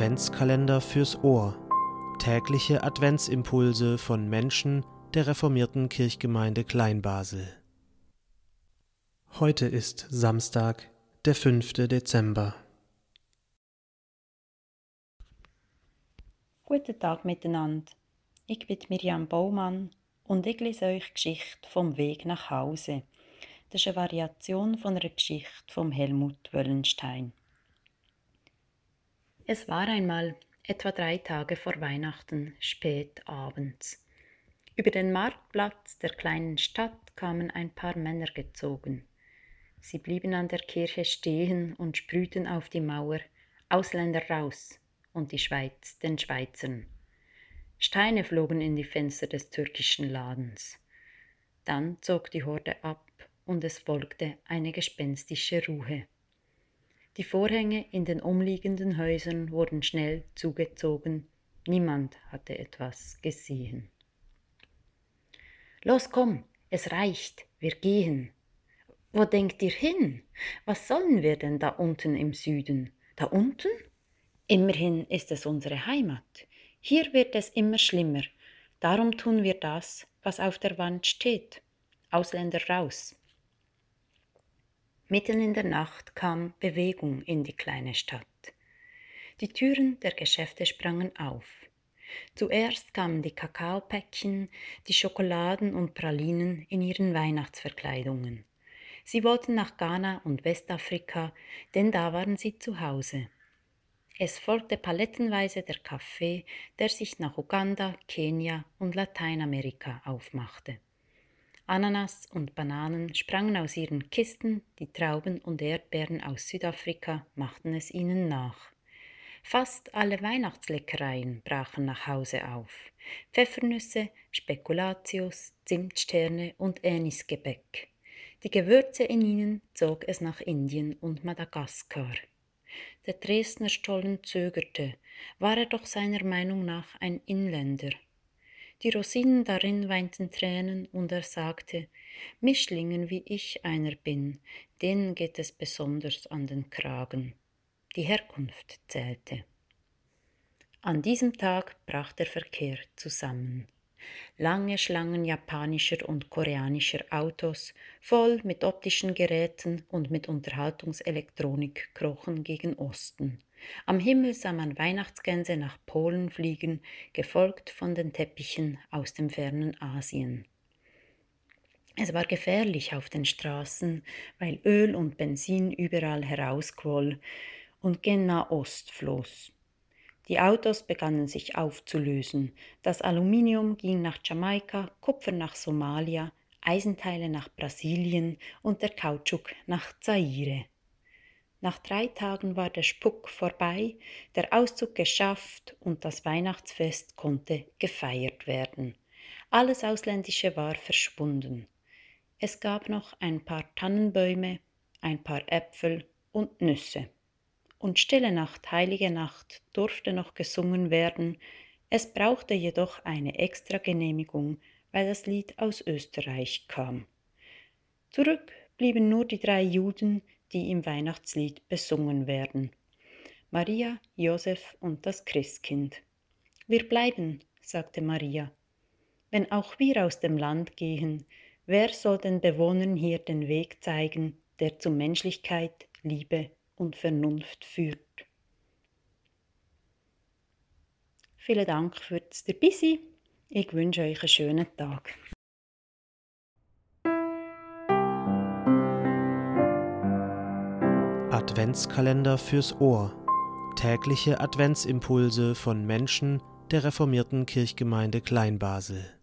Adventskalender fürs Ohr. Tägliche Adventsimpulse von Menschen der reformierten Kirchgemeinde Kleinbasel. Heute ist Samstag, der 5. Dezember. Guten Tag miteinander. Ich bin Miriam Baumann und ich lese euch Geschichte vom Weg nach Hause. Das ist eine Variation von einer Geschichte von Helmut Wöllenstein. Es war einmal etwa drei Tage vor Weihnachten, spät abends. Über den Marktplatz der kleinen Stadt kamen ein paar Männer gezogen. Sie blieben an der Kirche stehen und sprühten auf die Mauer Ausländer raus und die Schweiz den Schweizern. Steine flogen in die Fenster des türkischen Ladens. Dann zog die Horde ab und es folgte eine gespenstische Ruhe. Die Vorhänge in den umliegenden Häusern wurden schnell zugezogen, niemand hatte etwas gesehen. Los, komm, es reicht, wir gehen. Wo denkt ihr hin? Was sollen wir denn da unten im Süden? Da unten? Immerhin ist es unsere Heimat. Hier wird es immer schlimmer. Darum tun wir das, was auf der Wand steht. Ausländer raus. Mitten in der Nacht kam Bewegung in die kleine Stadt. Die Türen der Geschäfte sprangen auf. Zuerst kamen die Kakaopäckchen, die Schokoladen und Pralinen in ihren Weihnachtsverkleidungen. Sie wollten nach Ghana und Westafrika, denn da waren sie zu Hause. Es folgte palettenweise der Kaffee, der sich nach Uganda, Kenia und Lateinamerika aufmachte. Ananas und Bananen sprangen aus ihren Kisten, die Trauben und Erdbeeren aus Südafrika machten es ihnen nach. Fast alle Weihnachtsleckereien brachen nach Hause auf. Pfeffernüsse, Spekulatius, Zimtsterne und Anisgebäck. Die Gewürze in ihnen zog es nach Indien und Madagaskar. Der Dresdner Stollen zögerte, war er doch seiner Meinung nach ein Inländer. Die Rosinen darin weinten Tränen, und er sagte, Mischlingen wie ich einer bin, denen geht es besonders an den Kragen. Die Herkunft zählte. An diesem Tag brach der Verkehr zusammen. Lange Schlangen japanischer und koreanischer Autos, voll mit optischen Geräten und mit Unterhaltungselektronik, krochen gegen Osten. Am Himmel sah man Weihnachtsgänse nach Polen fliegen, gefolgt von den Teppichen aus dem fernen Asien. Es war gefährlich auf den Straßen, weil Öl und Benzin überall herausquoll und gen Nahost floss. Die Autos begannen sich aufzulösen. Das Aluminium ging nach Jamaika, Kupfer nach Somalia, Eisenteile nach Brasilien und der Kautschuk nach Zaire. Nach drei Tagen war der Spuck vorbei, der Auszug geschafft und das Weihnachtsfest konnte gefeiert werden. Alles Ausländische war verschwunden. Es gab noch ein paar Tannenbäume, ein paar Äpfel und Nüsse. Und stille Nacht, heilige Nacht durfte noch gesungen werden, es brauchte jedoch eine extra Genehmigung, weil das Lied aus Österreich kam. Zurück blieben nur die drei Juden, die im Weihnachtslied besungen werden. Maria, Josef und das Christkind. Wir bleiben, sagte Maria. Wenn auch wir aus dem Land gehen, wer soll den Bewohnern hier den Weg zeigen, der zu Menschlichkeit, Liebe und Vernunft führt? Vielen Dank fürs Dabeisein. Ich wünsche euch einen schönen Tag. Adventskalender fürs Ohr. Tägliche Adventsimpulse von Menschen der reformierten Kirchgemeinde Kleinbasel.